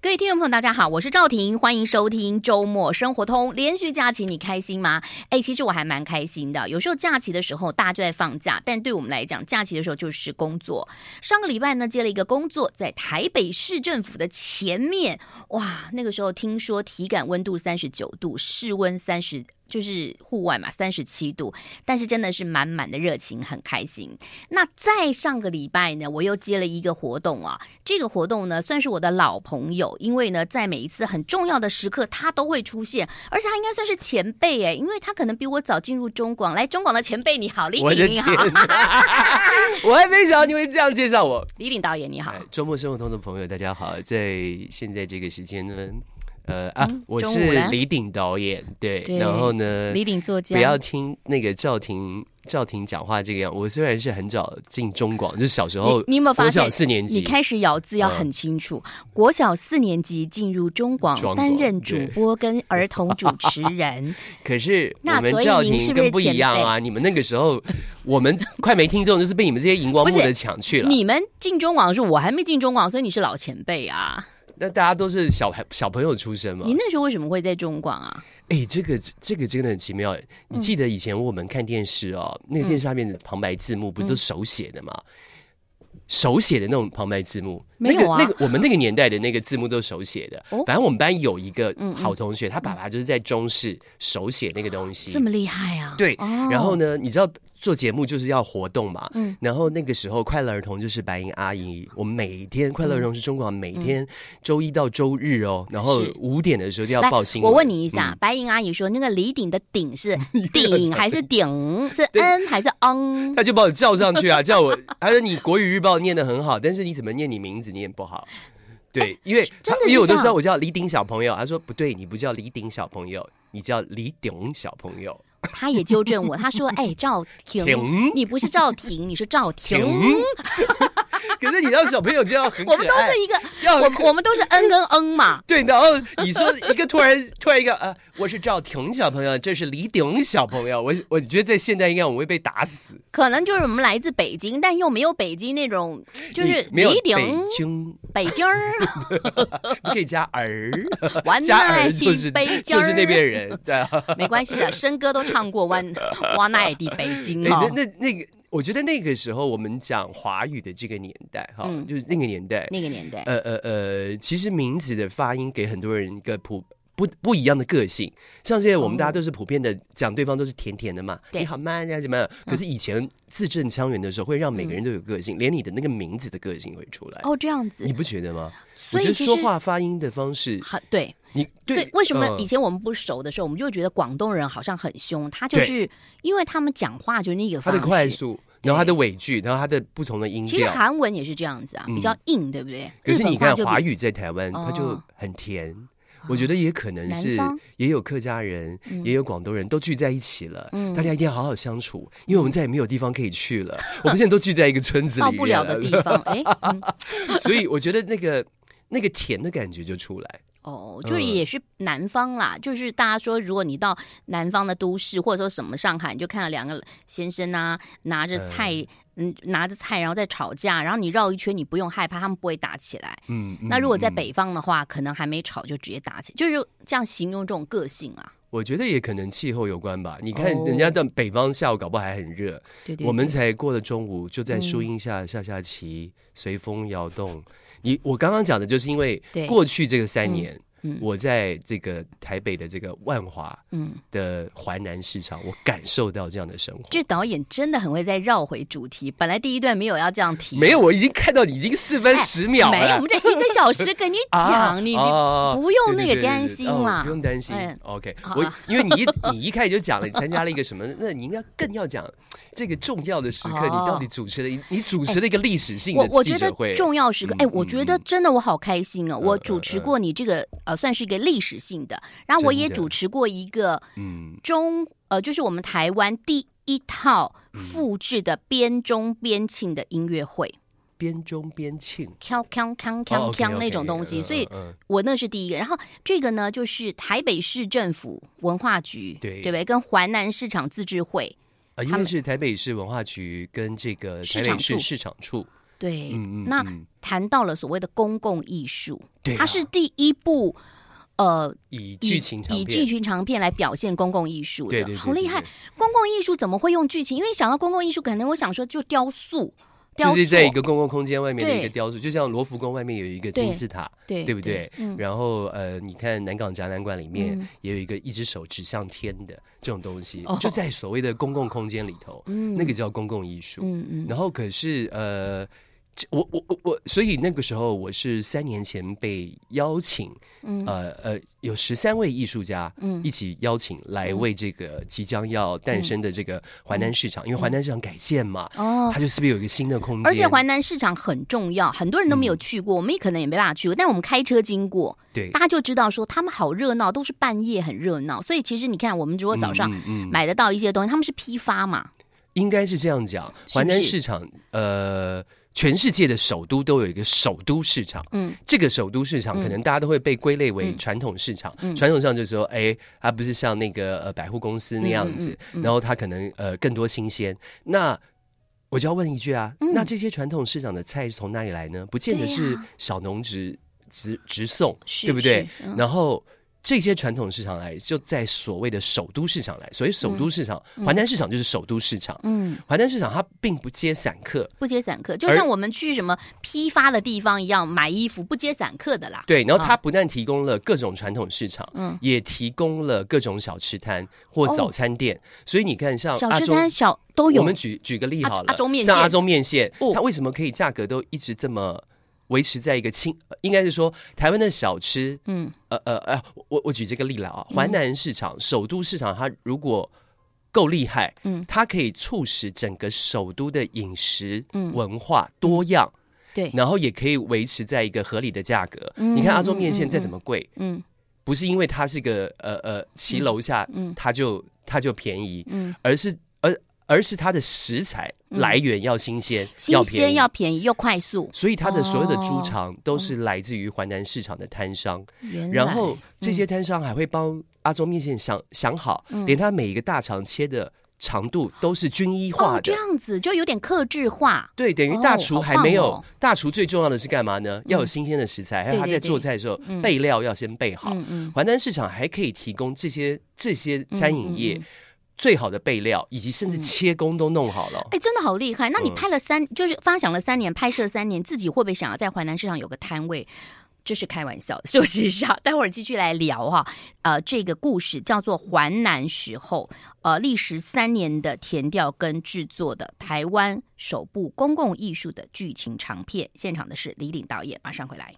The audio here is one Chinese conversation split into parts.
各位听众朋友，大家好，我是赵婷，欢迎收听周末生活通。连续假期你开心吗？哎，其实我还蛮开心的。有时候假期的时候大家就在放假，但对我们来讲，假期的时候就是工作。上个礼拜呢，接了一个工作，在台北市政府的前面，哇，那个时候听说体感温度三十九度，室温三十。就是户外嘛，三十七度，但是真的是满满的热情，很开心。那在上个礼拜呢，我又接了一个活动啊，这个活动呢算是我的老朋友，因为呢在每一次很重要的时刻，他都会出现，而且他应该算是前辈哎，因为他可能比我早进入中广。来，中广的前辈你好，李鼎你好，我还没想到你会这样介绍我，李鼎导演你好，周末生活通的朋友大家好，在现在这个时间呢。呃啊，我是李鼎导演，对，对，然后呢，李鼎作家，不要听那个赵婷赵婷讲话这个样。我虽然是很早进中广，就是小时候，你有没有发现？国小四年级，你开始咬字要很清楚。嗯、国小四年级进入中广，担任主播跟儿童主持人。可是 我们赵婷更不一样啊！你们那个时候，我们快没听众，就是被你们这些荧光幕的抢去了。你们进中广的时候，我还没进中广，所以你是老前辈啊。那大家都是小孩小朋友出生嘛？你那时候为什么会在中广啊？哎、欸，这个这个真的很奇妙。你记得以前我们看电视哦，嗯、那个电视上面的旁白字幕不都手写的吗？嗯手写的那种旁白字幕，没有啊？那个那个我们那个年代的那个字幕都是手写的。反正我们班有一个好同学，他爸爸就是在中视手写那个东西，这么厉害啊？对。然后呢，你知道做节目就是要活动嘛？嗯。然后那个时候，快乐儿童就是白银阿姨，我们每天快乐儿童是中国每天周一到周日哦，然后五点的时候就要报新闻。我问你一下，白银阿姨说那个李鼎的鼎是 鼎还是鼎？是 n 还是 ang？他就把我叫上去啊，叫我，他说你国语日报。念的很好，但是你怎么念你名字念不好？对，欸、因为因为我都知道我叫李鼎小朋友，他说不对，你不叫李鼎小朋友，你叫李鼎小朋友。他也纠正我，他说：“哎、欸，赵婷，婷？你不是赵婷，你是赵婷。婷” 可是你让小朋友叫很可爱，我们都是一个，要我们我们都是嗯跟嗯嘛。对，然后你说一个突然 突然一个呃，我是赵婷小朋友，这是李鼎小朋友，我我觉得在现在应该我们会被打死。可能就是我们来自北京，但又没有北京那种，就是李鼎北京。北京儿，你可以加儿，加儿就是就是那边人，对啊，没关系的，生哥都唱过湾哇 奈的北京哦，欸、那那那个。我觉得那个时候我们讲华语的这个年代，哈、嗯，就是那个年代，那个年代，呃呃呃，其实名字的发音给很多人一个普不不一样的个性。像现在我们大家都是普遍的讲对方都是甜甜的嘛，你好慢呀怎么样？可是以前字正腔圆的时候，会让每个人都有个性，嗯、连你的那个名字的个性会出来。哦，这样子，你不觉得吗？所以我觉得说话发音的方式，对你对为什么以前我们不熟的时候，我们就会觉得广东人好像很凶？他就是因为他们讲话就是那个他的快速。然后他的尾句，然后他的不同的音调。其实韩文也是这样子啊，比较硬，对不对？可是你看华语在台湾，它就很甜。我觉得也可能是也有客家人，也有广东人都聚在一起了，大家一定要好好相处，因为我们再也没有地方可以去了。我们现在都聚在一个村子里，到不了的地方。哎，所以我觉得那个那个甜的感觉就出来。哦，就是也是南方啦，嗯、就是大家说，如果你到南方的都市，或者说什么上海，你就看到两个先生啊，拿着菜，嗯，嗯，拿着菜，然后在吵架，然后你绕一圈，你不用害怕，他们不会打起来。嗯，嗯，那如果在北方的话，嗯、可能还没吵就直接打起来，就是这样形容这种个性啊。我觉得也可能气候有关吧。你看人家的北方下午搞不好还很热，哦、对对对，我们才过了中午就在树荫下下下棋，随、嗯、风摇动。你我刚刚讲的就是因为过去这个三年，我在这个台北的这个万华嗯的环南市场，我感受到这样的生活。这导演真的很会再绕回主题。本来第一段没有要这样提，没有，我已经看到你已经四分十秒了。没有，我们这一个小时跟你讲，你不用那个担心了，不用担心。OK，我因为你一你一开始就讲了，你参加了一个什么？那你应该更要讲这个重要的时刻，你到底主持了你主持了一个历史性的记者会。重要时刻，哎，我觉得真的我好开心哦！我主持过你这个。呃，算是一个历史性的。然后我也主持过一个，嗯，中呃，就是我们台湾第一套复制的编钟编庆的音乐会。边中边庆，锵锵锵锵锵那种东西，所以我那是第一个。然后这个呢，就是台北市政府文化局，对对不对？跟环南市场自治会，呃，因为是台北市文化局跟这个台北市市场处。对，嗯嗯。那谈到了所谓的公共艺术，对，它是第一部。呃，以剧情以剧情长片来表现公共艺术的，对对对对对，好厉害！公共艺术怎么会用剧情？因为想到公共艺术，可能我想说就雕塑，雕塑就是在一个公共空间外面的一个雕塑，就像罗浮宫外面有一个金字塔，对，对不对？对，然后呃，你看南港展览馆里面也有一个一只手指向天的这种东西，嗯、就在所谓的公共空间里头，嗯，那个叫公共艺术，嗯嗯。然后可是呃。我我我我，所以那个时候我是三年前被邀请，嗯、呃呃，有十三位艺术家，嗯，一起邀请来为这个即将要诞生的这个淮南市场，嗯、因为淮南市场改建嘛，哦，它就是不是有一个新的空间？而且淮南市场很重要，很多人都没有去过，嗯、我们也可能也没办法去过，但我们开车经过，对，大家就知道说他们好热闹，都是半夜很热闹，所以其实你看，我们如果早上买得到一些东西，他们是批发嘛，应该是这样讲，淮南市场，呃。全世界的首都都有一个首都市场，嗯，这个首都市场可能大家都会被归类为传统市场，嗯，传统上就是说，哎，它不是像那个呃百货公司那样子，然后它可能呃更多新鲜。那我就要问一句啊，那这些传统市场的菜是从哪里来呢？不见得是小农直直直送，对不对？然后。这些传统市场来，就在所谓的首都市场来。所以首都市场，华南市场就是首都市场。嗯，华南市场它并不接散客，不接散客，就像我们去什么批发的地方一样，买衣服不接散客的啦。对，然后它不但提供了各种传统市场，嗯，也提供了各种小吃摊或早餐店。所以你看，像小吃摊小都有。我们举举个例好了，像阿中面线，它为什么可以价格都一直这么？维持在一个清，应该是说台湾的小吃，嗯，呃呃呃，我我举这个例了啊，环南市场、嗯、首都市场，它如果够厉害，嗯，它可以促使整个首都的饮食文化多样，嗯、对，然后也可以维持在一个合理的价格。嗯、你看阿中面线再怎么贵，嗯，嗯不是因为它是个呃呃骑楼下，嗯，它就它就便宜，嗯，而是。而是它的食材来源要新鲜，新鲜要便宜。又快速，所以它的所有的猪肠都是来自于淮南市场的摊商。然后这些摊商还会帮阿忠面线想想好，连他每一个大肠切的长度都是均一化的，这样子就有点克制化。对，等于大厨还没有大厨最重要的是干嘛呢？要有新鲜的食材，还有他在做菜的时候备料要先备好。嗯嗯，淮南市场还可以提供这些这些餐饮业。最好的备料，以及甚至切工都弄好了。哎、真的好厉害！那你拍了三，嗯、就是发想了三年，拍摄三年，自己会不会想要在淮南市场有个摊位？这是开玩笑，休息一下，待会儿继续来聊哈。呃，这个故事叫做《淮南时候》，呃，历时三年的田调跟制作的台湾首部公共艺术的剧情长片。现场的是李鼎导演，马上回来。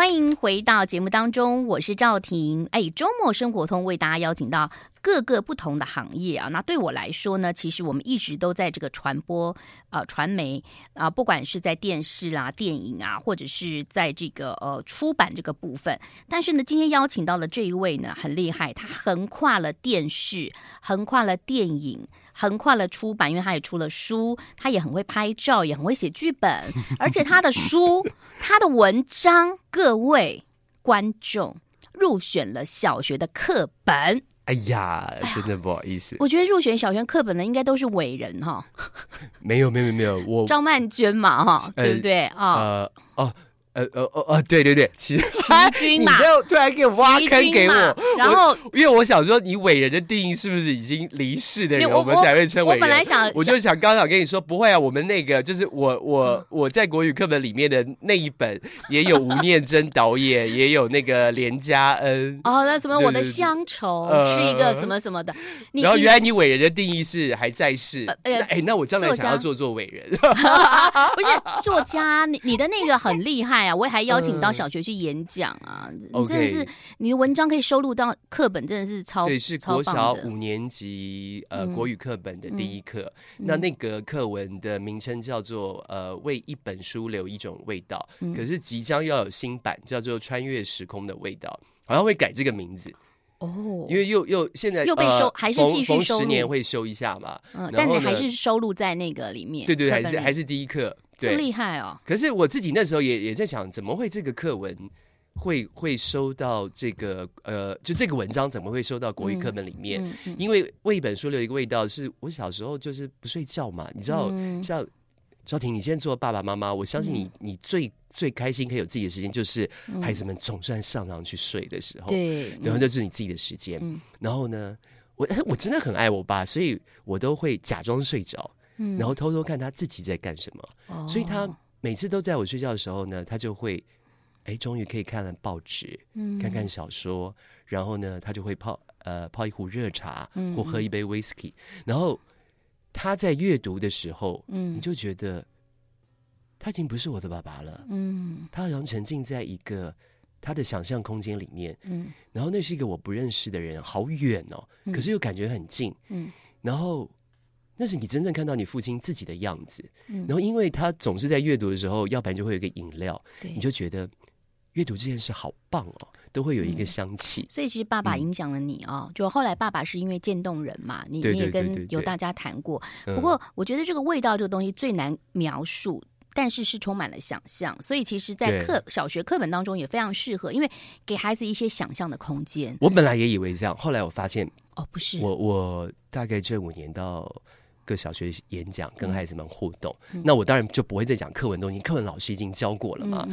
欢迎回到节目当中，我是赵婷。哎，周末生活通为大家邀请到各个不同的行业啊。那对我来说呢，其实我们一直都在这个传播呃传媒啊、不管是在电视啦、电影啊，或者是在这个呃出版这个部分。但是呢，今天邀请到的这一位呢，很厉害，他横跨了电视，横跨了电影。横跨了出版，因为他也出了书，他也很会拍照，也很会写剧本，而且他的书、他的文章，各位观众入选了小学的课本。哎呀，真的不好意思，我觉得入选小学课本的应该都是伟人哈。没有，没有，没有，我张曼娟嘛哈，对不对啊？呃，哦。呃呃呃呃呃，对对对，奇奇君嘛，你又突然给我挖坑给我，然后因为我想说，你伟人的定义是不是已经离世的人，我们才会称伟人？我本来想，我就想刚想跟你说，不会啊，我们那个就是我我我在国语课本里面的那一本，也有吴念真导演，也有那个连家恩。哦，那什么我的乡愁是一个什么什么的，然后原来你伟人的定义是还在世，哎，那我将来想要做做伟人，不是作家，你你的那个很厉害。我也还邀请到小学去演讲啊！嗯、真的是你的文章可以收录到课本，真的是超对，是国小五年级呃国语课本的第一课。那那个课文的名称叫做呃为一本书留一种味道，嗯、可是即将要有新版，叫做穿越时空的味道，好像会改这个名字哦，因为又又现在又被收，呃、还是继续收十年会修一下嘛？嗯，但是还是收录在那个里面，对对，还是还是第一课。对，厉害哦！可是我自己那时候也也在想，怎么会这个课文会会收到这个呃，就这个文章怎么会收到国语课本里面？嗯嗯嗯、因为为一本书留一个味道，是我小时候就是不睡觉嘛，你知道，嗯、像赵婷，你现在做爸爸妈妈，我相信你，你最最开心可以有自己的时间，就是孩子们总算上床去睡的时候，对，然后就是你自己的时间。嗯、然后呢，我 我真的很爱我爸，所以我都会假装睡着，嗯、然后偷偷看他自己在干什么。哦、所以他每次都在我睡觉的时候呢，他就会。哎，终于可以看了报纸，嗯，看看小说，然后呢，他就会泡呃泡一壶热茶，嗯，或喝一杯威士忌。然后他在阅读的时候，嗯，你就觉得他已经不是我的爸爸了，嗯，他好像沉浸在一个他的想象空间里面，嗯，然后那是一个我不认识的人，好远哦，可是又感觉很近，嗯，然后那是你真正看到你父亲自己的样子，嗯，然后因为他总是在阅读的时候，要不然就会有一个饮料，对，你就觉得。阅读这件事好棒哦，都会有一个香气。嗯、所以其实爸爸影响了你哦。嗯、就后来爸爸是因为渐冻人嘛，你你也跟有大家谈过。不过我觉得这个味道这个东西最难描述，但是是充满了想象。所以其实，在课小学课本当中也非常适合，因为给孩子一些想象的空间。我本来也以为这样，后来我发现哦，不是。我我大概这五年到。个小学演讲跟孩子们互动，嗯、那我当然就不会再讲课文东西，课文老师已经教过了嘛。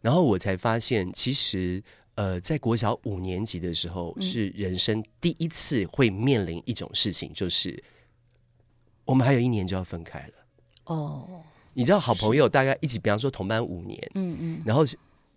然后我才发现，其实呃，在国小五年级的时候，是人生第一次会面临一种事情，就是我们还有一年就要分开了。哦，你知道，好朋友大概一起，比方说同班五年，嗯嗯，然后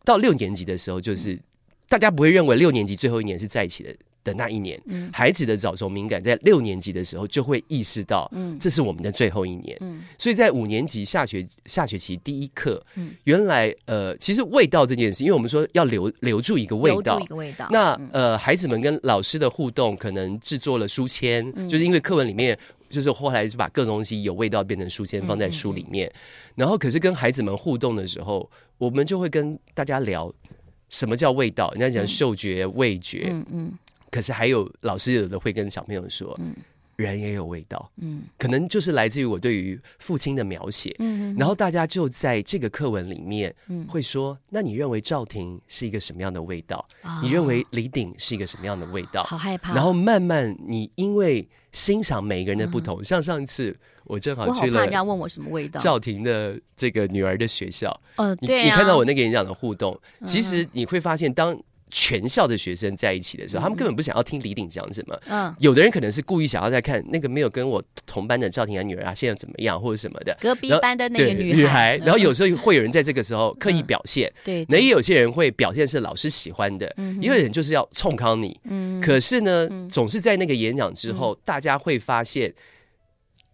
到六年级的时候，就是、嗯、大家不会认为六年级最后一年是在一起的。的那一年，嗯、孩子的早熟敏感在六年级的时候就会意识到，嗯，这是我们的最后一年，嗯，所以在五年级下学下学期第一课，嗯，原来呃，其实味道这件事，因为我们说要留留住一个味道，一个味道，那呃，孩子们跟老师的互动，可能制作了书签，嗯、就是因为课文里面，就是后来就把各种东西有味道变成书签放在书里面，嗯嗯嗯、然后可是跟孩子们互动的时候，我们就会跟大家聊什么叫味道，人家讲嗅觉、嗯、味觉，嗯嗯。嗯可是还有老师有的会跟小朋友说，嗯、人也有味道，嗯，可能就是来自于我对于父亲的描写，嗯，然后大家就在这个课文里面，嗯会说，嗯、那你认为赵婷是一个什么样的味道？哦、你认为李鼎是一个什么样的味道？好害怕。然后慢慢，你因为欣赏每个人的不同，嗯、像上一次我正好去了，人家问我什么味道？赵婷的这个女儿的学校，哦，对、啊、你，你看到我那个演讲的互动，其实你会发现当。全校的学生在一起的时候，他们根本不想要听李鼎讲什么。嗯，有的人可能是故意想要在看那个没有跟我同班的赵婷的女儿啊，现在怎么样或者什么的。隔壁班的那个女孩，女孩。然后有时候会有人在这个时候刻意表现。对。那也有些人会表现是老师喜欢的，也有人就是要冲康你。嗯。可是呢，总是在那个演讲之后，大家会发现。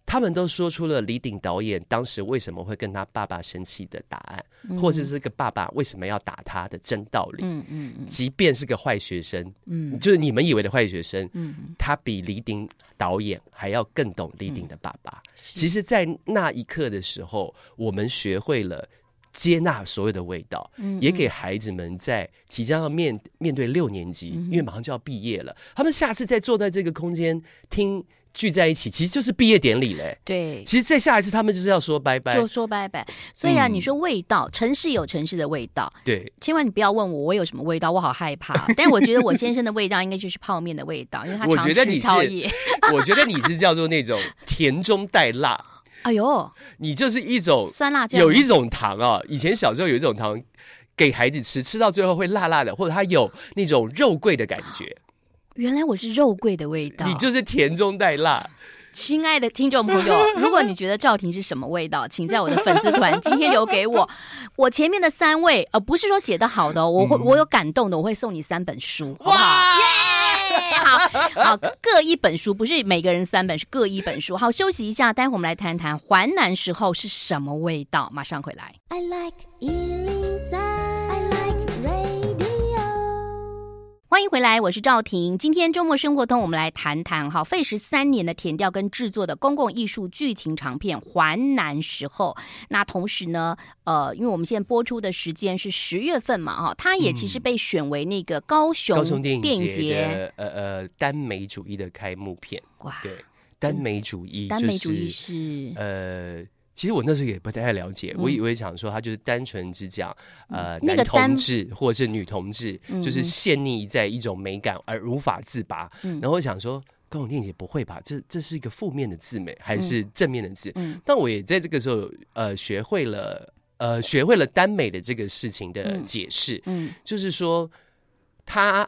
他们都说出了李鼎导演当时为什么会跟他爸爸生气的答案，嗯、或者是这个爸爸为什么要打他的真道理。嗯嗯嗯、即便是个坏学生，嗯，就是你们以为的坏学生，嗯，他比李鼎导演还要更懂李鼎的爸爸。嗯、其实，在那一刻的时候，我们学会了接纳所有的味道，嗯，也给孩子们在即将要面面对六年级，嗯、因为马上就要毕业了，他们下次再坐在这个空间听。聚在一起，其实就是毕业典礼嘞。对，其实再下一次他们就是要说拜拜，就说拜拜。所以啊，嗯、你说味道，城市有城市的味道。对，千万你不要问我我有什么味道，我好害怕。但我觉得我先生的味道应该就是泡面的味道，因为他常吃宵夜。我觉得你是叫做那种甜中带辣。哎呦，你就是一种酸辣酱，有一种糖啊。以前小时候有一种糖给孩子吃，吃到最后会辣辣的，或者它有那种肉桂的感觉。原来我是肉桂的味道，你就是甜中带辣。亲爱的听众朋友，如果你觉得赵婷是什么味道，请在我的粉丝团 今天留给我。我前面的三位，呃，不是说写的好的，我会我有感动的，我会送你三本书，好不好？好好，各一本书，不是每个人三本，是各一本书。好，休息一下，待会我们来谈谈环南时候是什么味道，马上回来。I like 欢迎回来，我是赵婷。今天周末生活通，我们来谈谈哈，费时三年的填调跟制作的公共艺术剧情长片《环南时候》。那同时呢，呃，因为我们现在播出的时间是十月份嘛，哈，它也其实被选为那个高雄高雄电影节呃呃耽美主义的开幕片。哇，对，耽美主义，耽美主义是呃。其实我那时候也不太了解，我以为想说他就是单纯只讲呃男同志或者是女同志，就是陷溺在一种美感而无法自拔。然后我想说。高永念也不会吧？这这是一个负面的字美，还是正面的字？嗯，但我也在这个时候呃学会了呃学会了耽美的这个事情的解释。嗯，就是说他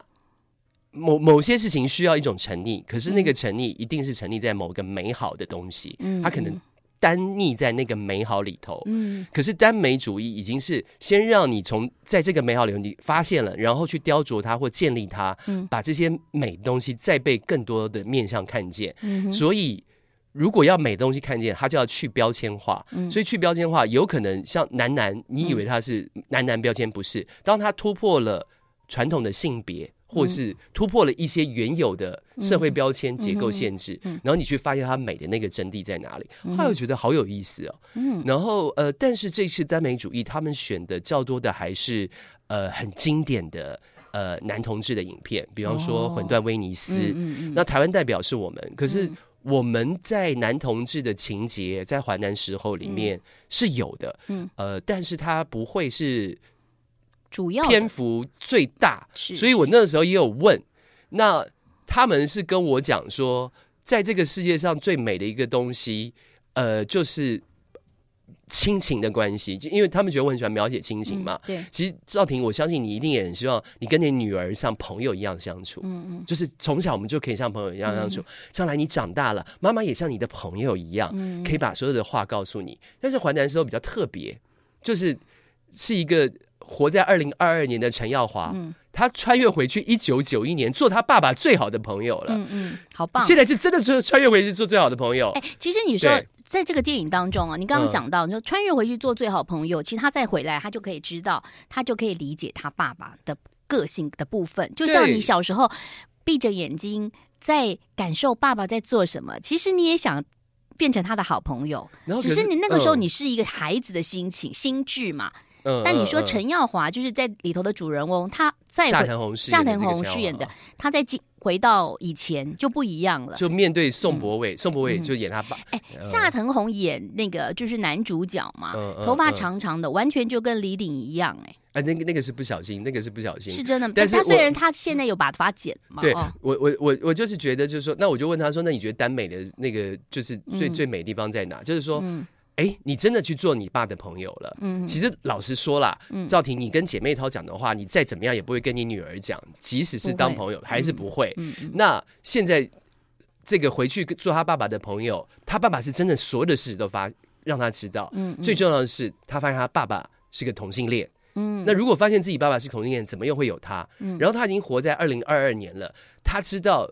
某某些事情需要一种沉溺，可是那个沉溺一定是沉溺在某个美好的东西。嗯，他可能。单溺在那个美好里头，嗯，可是耽美主义已经是先让你从在这个美好里头你发现了，然后去雕琢它或建立它，嗯，把这些美东西再被更多的面向看见，嗯，所以如果要美东西看见，它就要去标签化，嗯，所以去标签化有可能像男男，你以为他是男男标签，不是，当他突破了传统的性别。或是突破了一些原有的社会标签结构限制，然后你去发现它美的那个真谛在哪里，嗯、后来觉得好有意思哦。嗯、然后呃，但是这次耽美主义他们选的较多的还是呃很经典的呃男同志的影片，比方说《魂断威尼斯》哦，嗯嗯。嗯、那台湾代表是我们，可是我们在男同志的情节在淮南时候里面是有的，嗯，呃，但是它不会是。主要篇幅最大，所以我那个时候也有问，那他们是跟我讲说，在这个世界上最美的一个东西，呃，就是亲情的关系，就因为他们觉得我很喜欢描写亲情嘛。对，其实赵婷，我相信你一定也很希望你跟你女儿像朋友一样相处。嗯嗯，就是从小我们就可以像朋友一样相处，将来你长大了，妈妈也像你的朋友一样，可以把所有的话告诉你。但是淮南时候比较特别，就是是一个。活在二零二二年的陈耀华，嗯、他穿越回去一九九一年，做他爸爸最好的朋友了。嗯嗯，好棒！现在是真的穿穿越回去做最好的朋友。哎、欸，其实你说在这个电影当中啊，你刚刚讲到，你说穿越回去做最好朋友，嗯、其实他再回来，他就可以知道，他就可以理解他爸爸的个性的部分。就像你小时候闭着眼睛在感受爸爸在做什么，其实你也想变成他的好朋友。只是你那个时候你是一个孩子的心情、嗯、心智嘛。但你说陈耀华就是在里头的主人翁，他在夏腾宏夏腾宏饰演的，他在回到以前就不一样了。就面对宋博伟，宋博伟就演他爸。哎，夏腾宏演那个就是男主角嘛，头发长长的，完全就跟李鼎一样。哎，哎，那个那个是不小心，那个是不小心，是真的。但是他虽然他现在有把头发剪嘛，对我我我我就是觉得就是说，那我就问他说，那你觉得耽美的那个就是最最美的地方在哪？就是说。哎，你真的去做你爸的朋友了？嗯，其实老实说啦，赵婷，你跟姐妹淘讲的话，你再怎么样也不会跟你女儿讲，即使是当朋友，还是不会。那现在这个回去做他爸爸的朋友，他爸爸是真的所有的事都发让他知道。嗯，最重要的是，他发现他爸爸是个同性恋。嗯，那如果发现自己爸爸是同性恋，怎么又会有他？嗯，然后他已经活在二零二二年了，他知道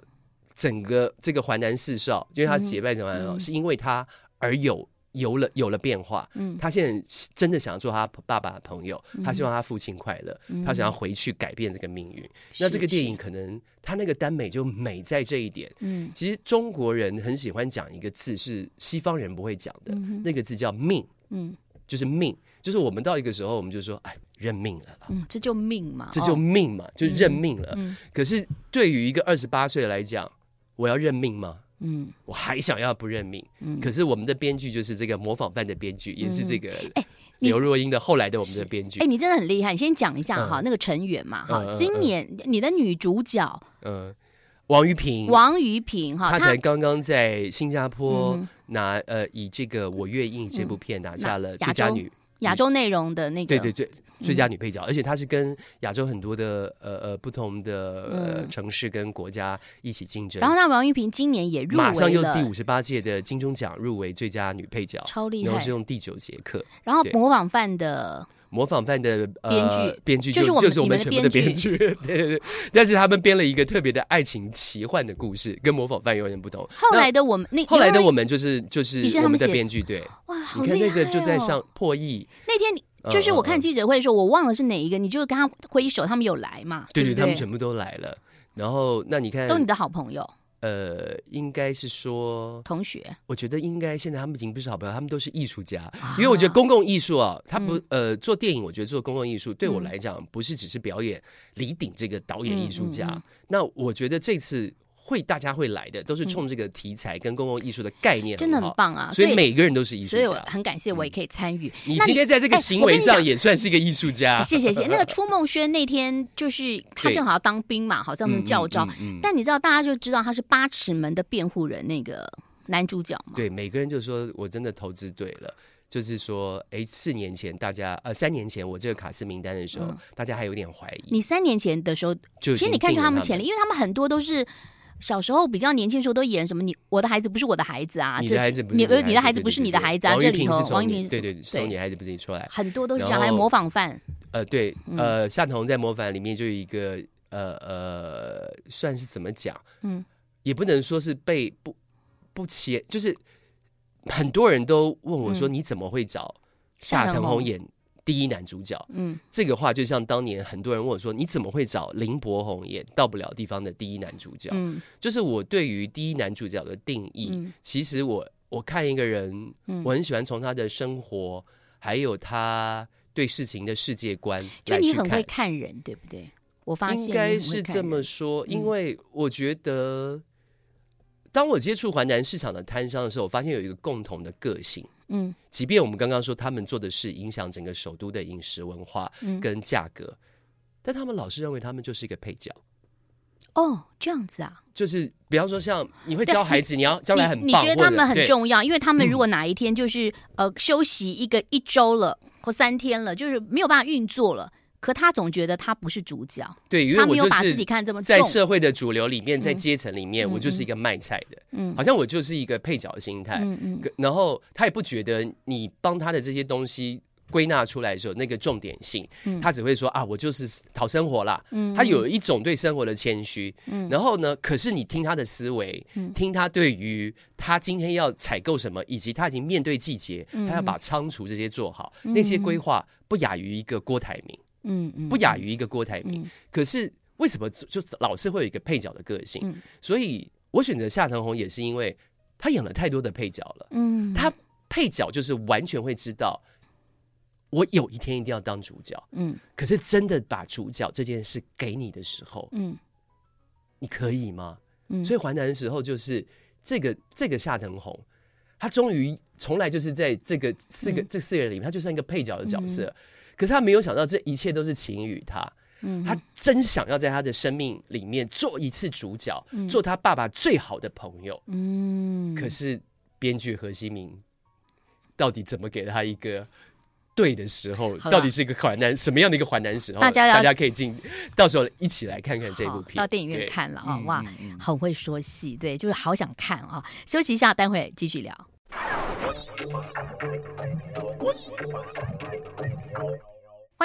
整个这个淮南四少，因为他结拜怎么样，是因为他而有。有了有了变化，嗯，他现在真的想要做他爸爸的朋友，嗯、他希望他父亲快乐，嗯、他想要回去改变这个命运。嗯、那这个电影可能他那个耽美就美在这一点，嗯，其实中国人很喜欢讲一个字，是西方人不会讲的，嗯、那个字叫命，嗯，就是命，就是我们到一个时候，我们就说，哎，认命了啦，嗯，这就命嘛，这就命嘛，哦、就认命了。可是对于一个二十八岁来讲，我要认命吗？嗯，我还想要不认命，嗯，可是我们的编剧就是这个模仿犯的编剧，也是这个哎刘若英的后来的我们的编剧，哎，你真的很厉害。你先讲一下哈，那个成员嘛，哈，今年你的女主角，嗯，王瑜平，王瑜平哈，她才刚刚在新加坡拿呃以这个我愿意这部片拿下了最佳女。亚洲内容的那个，对对对，最佳女配角，而且她是跟亚洲很多的呃呃不同的呃城市跟国家一起竞争。然后那王玉萍今年也入围了，马上又第五十八届的金钟奖入围最佳女配角，超厉害，然后是用第九节课。然后模仿犯的。模仿犯的编剧，编剧就是就是我们全部的编剧，对对对。但是他们编了一个特别的爱情奇幻的故事，跟模仿犯有点不同。后来的我们，那后来的我们就是就是我们的编剧，对。哇，你看那个就在上破亿。那天你就是我看记者会的时候，我忘了是哪一个，你就跟他挥手，他们有来嘛？对对，他们全部都来了。然后那你看，都你的好朋友。呃，应该是说同学，我觉得应该现在他们已经不是好朋友，他们都是艺术家。啊、因为我觉得公共艺术啊，他不、嗯、呃做电影，我觉得做公共艺术对我来讲不是只是表演。李鼎这个导演艺术家，嗯嗯嗯、那我觉得这次会大家会来的，都是冲这个题材跟公共艺术的概念，真的很棒啊！所以每个人都是艺术家，所以我很感谢我也可以参与。你今天在这个行为上也算是一个艺术家。谢谢谢。那个初梦轩那天就是他正好要当兵嘛，好像是教招。但你知道，大家就知道他是八尺门的辩护人那个男主角吗？对，每个人就说我真的投资对了。就是说，哎，四年前大家呃，三年前我这个卡斯名单的时候，大家还有点怀疑。你三年前的时候，就其实你看出他们潜力，因为他们很多都是。小时候比较年轻的时候都演什么？你我的孩子不是我的孩子啊！你的孩子不是你的你的孩子不是你的孩子啊！这里头王一平对对对，从你孩子不是你出来，很多都是这样，还有模仿犯。呃，对，呃，夏彤在模仿里面就有一个呃呃，算是怎么讲？嗯，也不能说是被不不切，就是很多人都问我说：“你怎么会找夏腾宏演？”第一男主角，嗯，这个话就像当年很多人问我说：“你怎么会找林柏宏演到不了地方的第一男主角？”嗯，就是我对于第一男主角的定义，嗯、其实我我看一个人，嗯、我很喜欢从他的生活，还有他对事情的世界观来去看。就你很会看人，对不对？我发现应该是这么说，因为我觉得，当我接触环南市场的摊商的时候，我发现有一个共同的个性。嗯，即便我们刚刚说他们做的是影响整个首都的饮食文化跟价格，嗯、但他们老是认为他们就是一个配角。哦，这样子啊，就是比方说像你会教孩子，你要将来很棒，你，你觉得他们很重要，因为他们如果哪一天就是、嗯、呃休息一个一周了或三天了，就是没有办法运作了。可他总觉得他不是主角，对，因为我就是在社会的主流里面，在阶层里面，我就是一个卖菜的，嗯，好像我就是一个配角的心态，嗯嗯，然后他也不觉得你帮他的这些东西归纳出来的时候，那个重点性，他只会说啊，我就是讨生活啦，嗯，他有一种对生活的谦虚，嗯，然后呢，可是你听他的思维，听他对于他今天要采购什么，以及他已经面对季节，他要把仓储这些做好，那些规划不亚于一个郭台铭。嗯嗯，不亚于一个郭台铭。嗯、可是为什么就老是会有一个配角的个性？嗯、所以我选择夏藤红也是因为他演了太多的配角了。嗯，他配角就是完全会知道，我有一天一定要当主角。嗯，可是真的把主角这件事给你的时候，嗯，你可以吗？嗯，所以淮南的时候就是这个这个夏藤红，他终于从来就是在这个四个、嗯、这四个人里面，他就像一个配角的角色。嗯可是他没有想到，这一切都是晴雨他。嗯，他真想要在他的生命里面做一次主角，嗯、做他爸爸最好的朋友。嗯，可是编剧何西明到底怎么给了他一个对的时候？到底是一个环南什么样的一个环南时候？大家大家可以进，到时候一起来看看这部片。到电影院看了啊！对哇，很会说戏，对，就是好想看啊！休息一下，待会继续聊。欢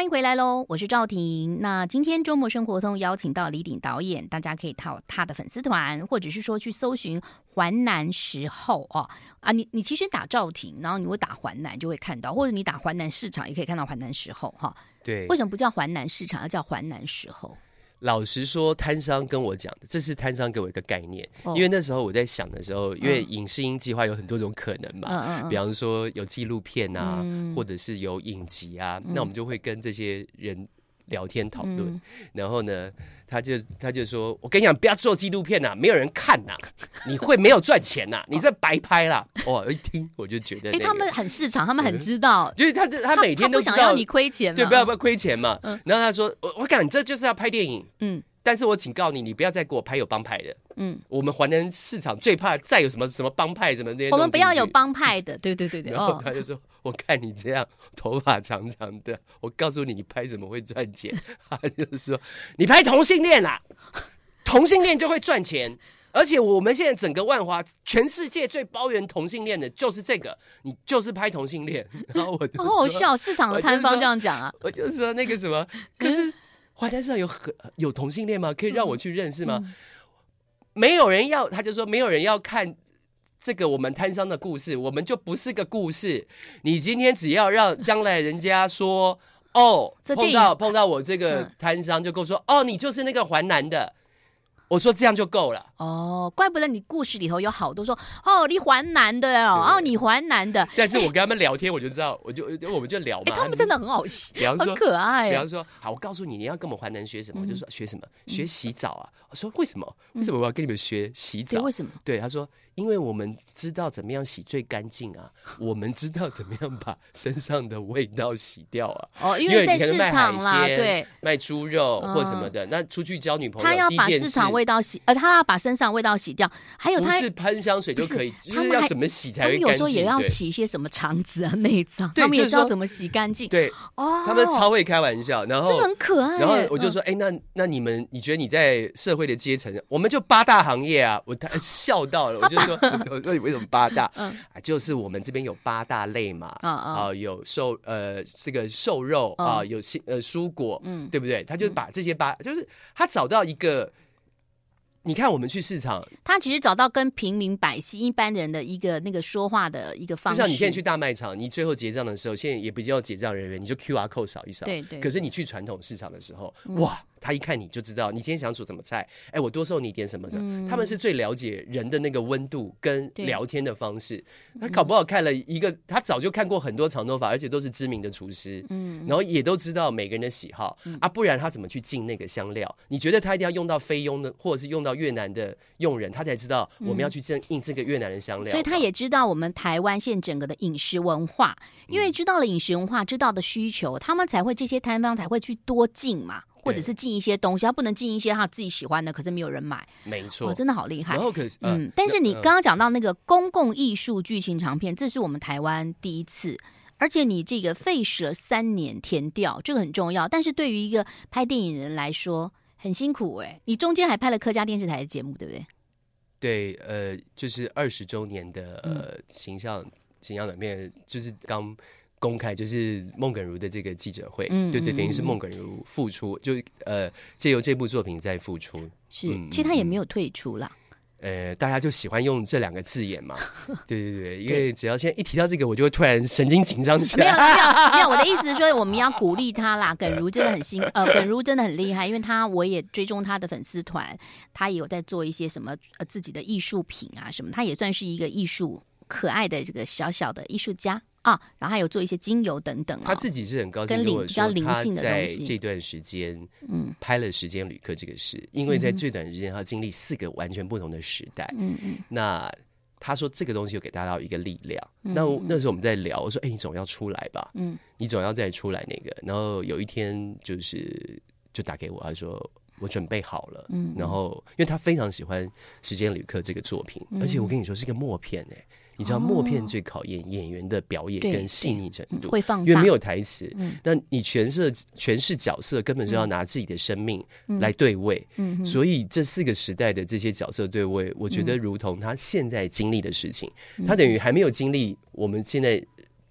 迎回来喽，我是赵婷。那今天周末生活通邀请到李鼎导演，大家可以到他的粉丝团，或者是说去搜寻“环南时候”哦啊，你你其实打赵婷，然后你会打环南就会看到，或者你打环南市场也可以看到“环南时候”哈。对，为什么不叫环南市场，要叫环南时候？老实说，摊商跟我讲的，这是摊商给我一个概念。因为那时候我在想的时候，因为影视音计划有很多种可能嘛，比方说有纪录片啊，或者是有影集啊，那我们就会跟这些人聊天讨论。然后呢，他就他就说：“我跟你讲，不要做纪录片呐，没有人看呐，你会没有赚钱呐，你这白拍啦。”哇，一听我就觉得，哎，他们很市场，他们很知道，因为他他每天都想要你亏钱，对，不要不要亏钱嘛。然后他说：“我我讲，这就是要拍电影。”嗯。但是我警告你，你不要再给我拍有帮派的。嗯，我们华南市场最怕再有什么什么帮派什么那些。我们不要有帮派的，对对对对。然后他就说：“我看你这样头发长长的，我告诉你，你拍什么会赚钱？” 他就是说：“你拍同性恋啦，同性恋就会赚钱。而且我们现在整个万华，全世界最包圆同性恋的就是这个，你就是拍同性恋。”然后我就好好笑，市场的摊方这样讲啊，我就说那个什么，可是。华南市场有很有同性恋吗？可以让我去认识吗？嗯嗯、没有人要，他就说没有人要看这个我们摊商的故事，我们就不是个故事。你今天只要让将来人家说哦，碰到碰到我这个摊商就跟我说、嗯、哦，你就是那个环南的，我说这样就够了哦，怪不得你故事里头有好多说哦，你环南的哦，哦，你环南的。但是我跟他们聊天，我就知道，我就我们就聊嘛。他们真的很好笑，很可爱。比方说，好，我告诉你，你要跟我们环南学什么？我就说学什么？学洗澡啊。我说为什么？为什么我要跟你们学洗澡？为什么？对，他说，因为我们知道怎么样洗最干净啊，我们知道怎么样把身上的味道洗掉啊。哦，因为在市场啦，对，卖猪肉或什么的，那出去交女朋友，他要把市场味道洗，呃，他要把身上味道洗掉，还有他不是喷香水就可以，就是要怎么洗才会干净？有时候也要洗一些什么肠子啊、内脏，他们也知道怎么洗干净。对，哦，他们超会开玩笑，然后很可爱。然后我就说，哎，那那你们，你觉得你在社会的阶层，我们就八大行业啊，我他笑到了，我就说，我说你为什么八大？嗯，啊就是我们这边有八大类嘛，啊有瘦呃这个瘦肉啊，有些呃蔬果，嗯，对不对？他就把这些八，就是他找到一个。你看，我们去市场，他其实找到跟平民百姓一般的人的一个那个说话的一个方式。就像你现在去大卖场，你最后结账的时候，现在也不叫结账人员，你就 QR code 扫一扫。对对。可是你去传统市场的时候，哇！他一看你就知道你今天想煮什么菜，哎，我多送你点什么什么。他们是最了解人的那个温度跟聊天的方式。他搞不好看了一个，他早就看过很多长头发，而且都是知名的厨师，嗯，然后也都知道每个人的喜好啊，不然他怎么去进那个香料？你觉得他一定要用到菲佣的，或者是用到越南的佣人，他才知道我们要去进印这个越南的香料。所以他也知道我们台湾现整个的饮食文化，因为知道了饮食文化，知道的需求，他们才会这些摊方才会去多进嘛。或者是进一些东西，他不能进一些他自己喜欢的，可是没有人买。没错，哦，真的好厉害。然后可是，嗯，但是你刚刚讲到那个公共艺术剧情长片，这是我们台湾第一次，而且你这个费时三年填掉，这个很重要。但是对于一个拍电影人来说，很辛苦哎。你中间还拍了客家电视台的节目，对不对？对，呃，就是二十周年的呃形象形象短片，就是刚。公开就是孟耿如的这个记者会，嗯，对对，等于是孟耿如复出，就呃借由这部作品再复出，是，其实他也没有退出啦，呃，大家就喜欢用这两个字眼嘛，对对对，因为只要现在一提到这个，我就会突然神经紧张起来。没有没有 没有，我的意思是说我们要鼓励他啦，耿如真的很辛，呃，耿如真的很厉害，因为他我也追踪他的粉丝团，他也有在做一些什么呃自己的艺术品啊什么，他也算是一个艺术可爱的这个小小的艺术家。啊，然后还有做一些精油等等，哦。他自己是很高兴跟我说，他在这段时间，嗯，拍了《时间旅客》这个事，嗯、因为在最短时间，他经历四个完全不同的时代。嗯嗯。那他说这个东西有给大家一个力量。嗯、那那时候我们在聊，我说：“哎，你总要出来吧？嗯，你总要再出来那个。”然后有一天就是就打给我，他说：“我准备好了。”嗯。然后因为他非常喜欢《时间旅客》这个作品，而且我跟你说是一个默片哎。你知道默片最考验演员的表演跟细腻程度，会放，因为没有台词。那你诠释诠释角色，根本是要拿自己的生命来对位。所以这四个时代的这些角色对位，我觉得如同他现在经历的事情，他等于还没有经历我们现在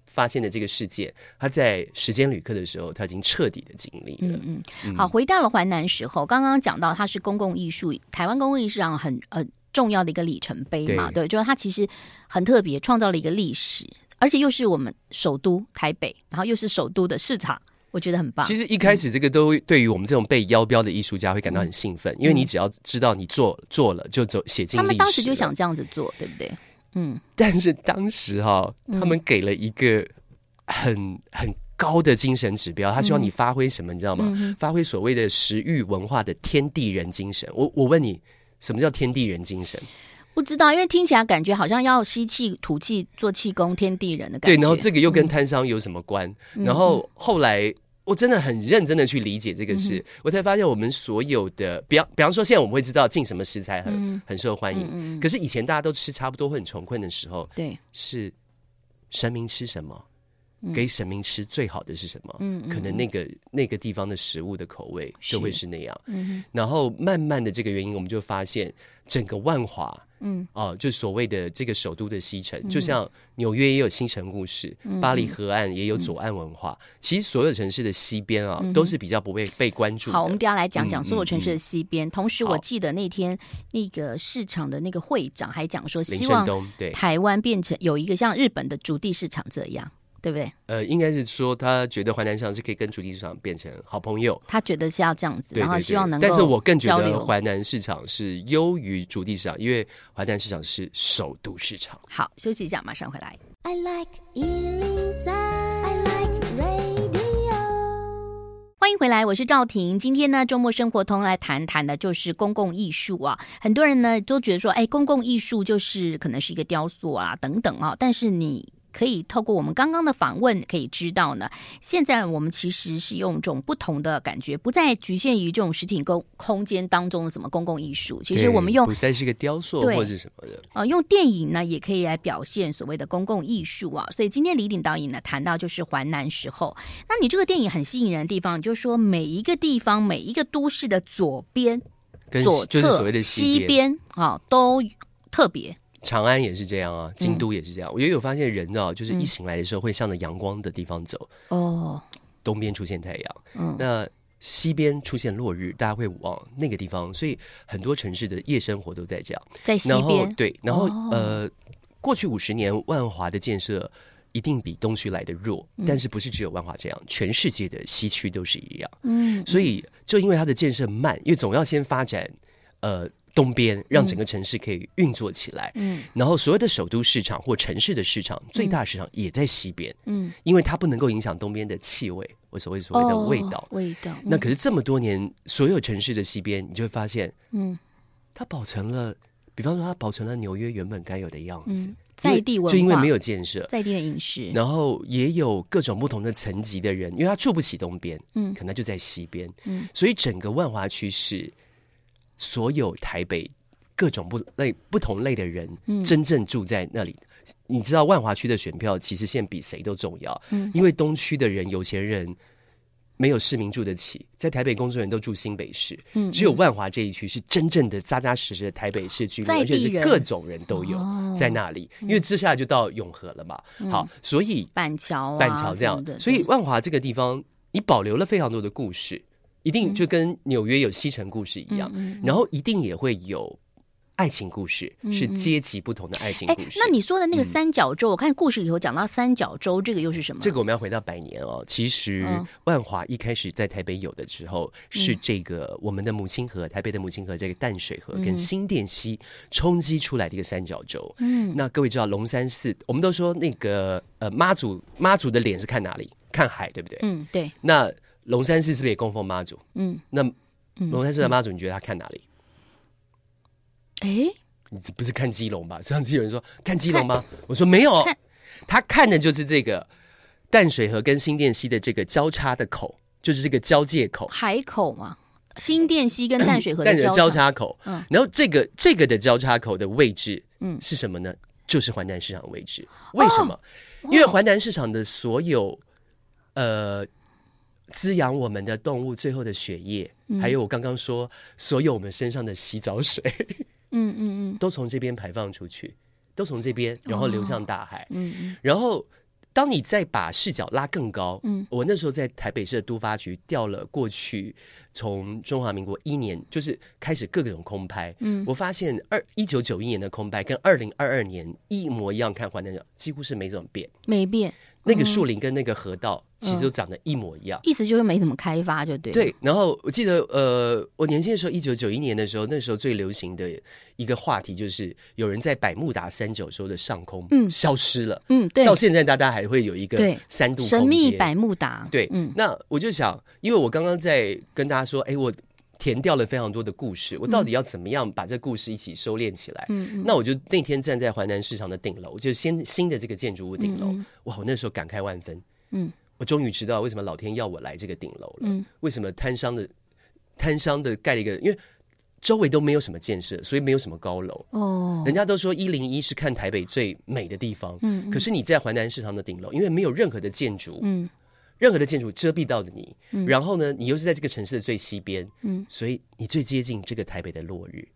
发现的这个世界。他在时间旅客的时候，他已经彻底的经历了。嗯嗯。好，回到了淮南时候，刚刚讲到他是公共艺术，台湾公共艺术上很呃。重要的一个里程碑嘛，对，对，就是它其实很特别，创造了一个历史，而且又是我们首都台北，然后又是首都的市场，我觉得很棒。其实一开始这个都对于我们这种被邀标的艺术家会感到很兴奋，嗯、因为你只要知道你做做了就走写进。他们当时就想这样子做，对不对？嗯。但是当时哈、哦，他们给了一个很很高的精神指标，他希望你发挥什么，你知道吗？嗯、发挥所谓的食育文化的天地人精神。我我问你。什么叫天地人精神？不知道，因为听起来感觉好像要吸气、吐气、做气功，天地人的感觉。对，然后这个又跟摊商有什么关？嗯、然后后来我真的很认真的去理解这个事，嗯、我才发现我们所有的，比方比方说，现在我们会知道进什么食材很、嗯、很受欢迎，可是以前大家都吃差不多会很穷困的时候，对，是神明吃什么？给神明吃最好的是什么？嗯，可能那个那个地方的食物的口味就会是那样。嗯，然后慢慢的这个原因，我们就发现整个万华，嗯，哦，就所谓的这个首都的西城，就像纽约也有新城故事，巴黎河岸也有左岸文化。其实所有城市的西边啊，都是比较不被被关注。好，我们等下来讲讲所有城市的西边。同时，我记得那天那个市场的那个会长还讲说，希望台湾变成有一个像日本的主地市场这样。对不对？呃，应该是说他觉得环南市场是可以跟主题市场变成好朋友，他觉得是要这样子，对对对，然后希望能够。但是我更觉得环南市场是优于主题市场，因为环南市场是首都市场。好，休息一下，马上回来。I like 欢迎回来，我是赵婷。今天呢，周末生活通来谈谈的，就是公共艺术啊。很多人呢都觉得说，哎，公共艺术就是可能是一个雕塑啊，等等啊。但是你。可以透过我们刚刚的访问，可以知道呢。现在我们其实是用这种不同的感觉，不再局限于这种实体空空间当中的什么公共艺术。其实我们用不再是个雕塑或者什么的啊、呃，用电影呢也可以来表现所谓的公共艺术啊。所以今天李鼎导演呢谈到就是环南时候，那你这个电影很吸引人的地方，就是说每一个地方每一个都市的左边、左侧、西边啊都特别。长安也是这样啊，京都也是这样。嗯、我也有发现人啊，就是一醒来的时候会向着阳光的地方走。哦、嗯，东边出现太阳，嗯，那西边出现落日，大家会往那个地方。所以很多城市的夜生活都在这样，在西边。对，然后、哦、呃，过去五十年万华的建设一定比东区来的弱，嗯、但是不是只有万华这样，全世界的西区都是一样。嗯，所以就因为它的建设慢，因为总要先发展呃。东边让整个城市可以运作起来，嗯，然后所有的首都市场或城市的市场，最大市场也在西边，嗯，因为它不能够影响东边的气味，我所谓所谓的味道，味道。那可是这么多年，所有城市的西边，你就会发现，嗯，它保存了，比方说它保存了纽约原本该有的样子，在地文化，就因为没有建设，在地的饮食，然后也有各种不同的层级的人，因为他住不起东边，嗯，可能就在西边，嗯，所以整个万华区是。所有台北各种不类不同类的人，真正住在那里。嗯、你知道万华区的选票其实现在比谁都重要，嗯，因为东区的人有钱人没有市民住得起，在台北工作人都住新北市，嗯，只有万华这一区是真正的扎扎实实的台北市居民，而且是各种人都有在那里。因为接下来就到永和了嘛，嗯、好，所以板桥、啊、板桥这样的，所以万华这个地方，你保留了非常多的故事。一定就跟纽约有西城故事一样，然后一定也会有爱情故事，是阶级不同的爱情故事。那你说的那个三角洲，嗯、我看故事里头讲到三角洲，这个又是什么？这个我们要回到百年哦。其实万华一开始在台北有的时候，嗯、是这个我们的母亲河，台北的母亲河，这个淡水河跟新店溪冲击出来的一个三角洲。嗯，那各位知道龙山寺，我们都说那个呃妈祖妈祖的脸是看哪里？看海，对不对？嗯，对。那龙山寺是不是也供奉妈祖？嗯，那龙山寺的妈祖，你觉得他看哪里？哎、欸，你这不是看基隆吧？上次有人说看基隆吗？我说没有，他看的就是这个淡水河跟新店溪的这个交叉的口，就是这个交界口，海口嘛。新店溪跟淡水河的交叉口，嗯，然后这个这个的交叉口的位置，嗯，是什么呢？就是环南市场的位置。为什么？哦、因为环南市场的所有，呃。滋养我们的动物最后的血液，嗯、还有我刚刚说所有我们身上的洗澡水，嗯嗯嗯，都从这边排放出去，都从这边，然后流向大海。哦、嗯嗯，然后当你再把视角拉更高，嗯，我那时候在台北市的都发局调了过去，从中华民国一年就是开始各种空拍，嗯，我发现二一九九一年的空拍跟二零二二年一模一样，看环境几乎是没怎么变，没变。那个树林跟那个河道其实都长得一模一样，嗯、意思就是没怎么开发，就对。对，然后我记得，呃，我年轻的时候，一九九一年的时候，那时候最流行的一个话题就是有人在百慕达三角洲的上空消失了，嗯，对。到现在大家还会有一个三度神秘百慕达，对，嗯。那我就想，因为我刚刚在跟大家说，哎，我。填掉了非常多的故事，我到底要怎么样把这故事一起收敛起来？嗯，那我就那天站在淮南市场的顶楼，就先新的这个建筑物顶楼，嗯、哇！我那时候感慨万分。嗯，我终于知道为什么老天要我来这个顶楼了。嗯，为什么摊商的摊商的盖了一个，因为周围都没有什么建设，所以没有什么高楼。哦，人家都说一零一是看台北最美的地方。嗯，可是你在淮南市场的顶楼，因为没有任何的建筑。嗯。任何的建筑遮蔽到的你，嗯、然后呢，你又是在这个城市的最西边，嗯，所以你最接近这个台北的落日。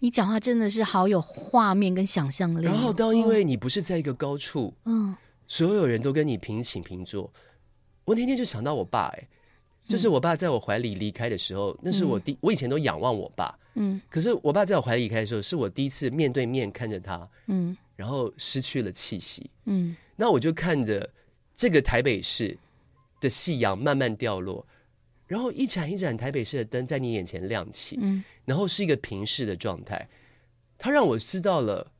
你讲话真的是好有画面跟想象力。然后，当因为你不是在一个高处，嗯，所有人都跟你平起平坐。我那天就想到我爸、欸，哎，就是我爸在我怀里离开的时候，嗯、那是我第我以前都仰望我爸，嗯，可是我爸在我怀里离开的时候，是我第一次面对面看着他，嗯，然后失去了气息，嗯，那我就看着。这个台北市的夕阳慢慢掉落，然后一盏一盏台北市的灯在你眼前亮起，嗯，然后是一个平视的状态，它让我知道了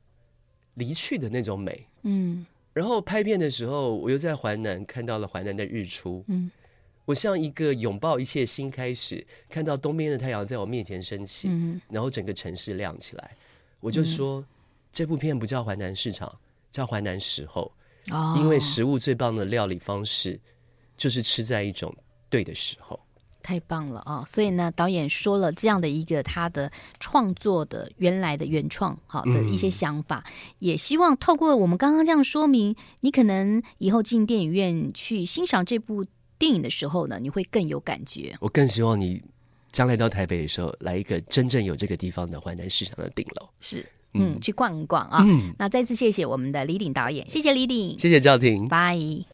离去的那种美，嗯，然后拍片的时候，我又在淮南看到了淮南的日出，嗯，我像一个拥抱一切新开始，看到东边的太阳在我面前升起，嗯，然后整个城市亮起来，我就说，嗯，这部片不叫淮南市场，叫淮南时候。Oh. 因为食物最棒的料理方式，就是吃在一种对的时候。太棒了啊、哦！所以呢，导演说了这样的一个他的创作的原来的原创好的一些想法，嗯、也希望透过我们刚刚这样说明，你可能以后进电影院去欣赏这部电影的时候呢，你会更有感觉。我更希望你将来到台北的时候，来一个真正有这个地方的淮南市场的顶楼。是。嗯，去逛一逛啊！嗯，那再次谢谢我们的李鼎导演，谢谢李鼎，谢谢赵婷，拜。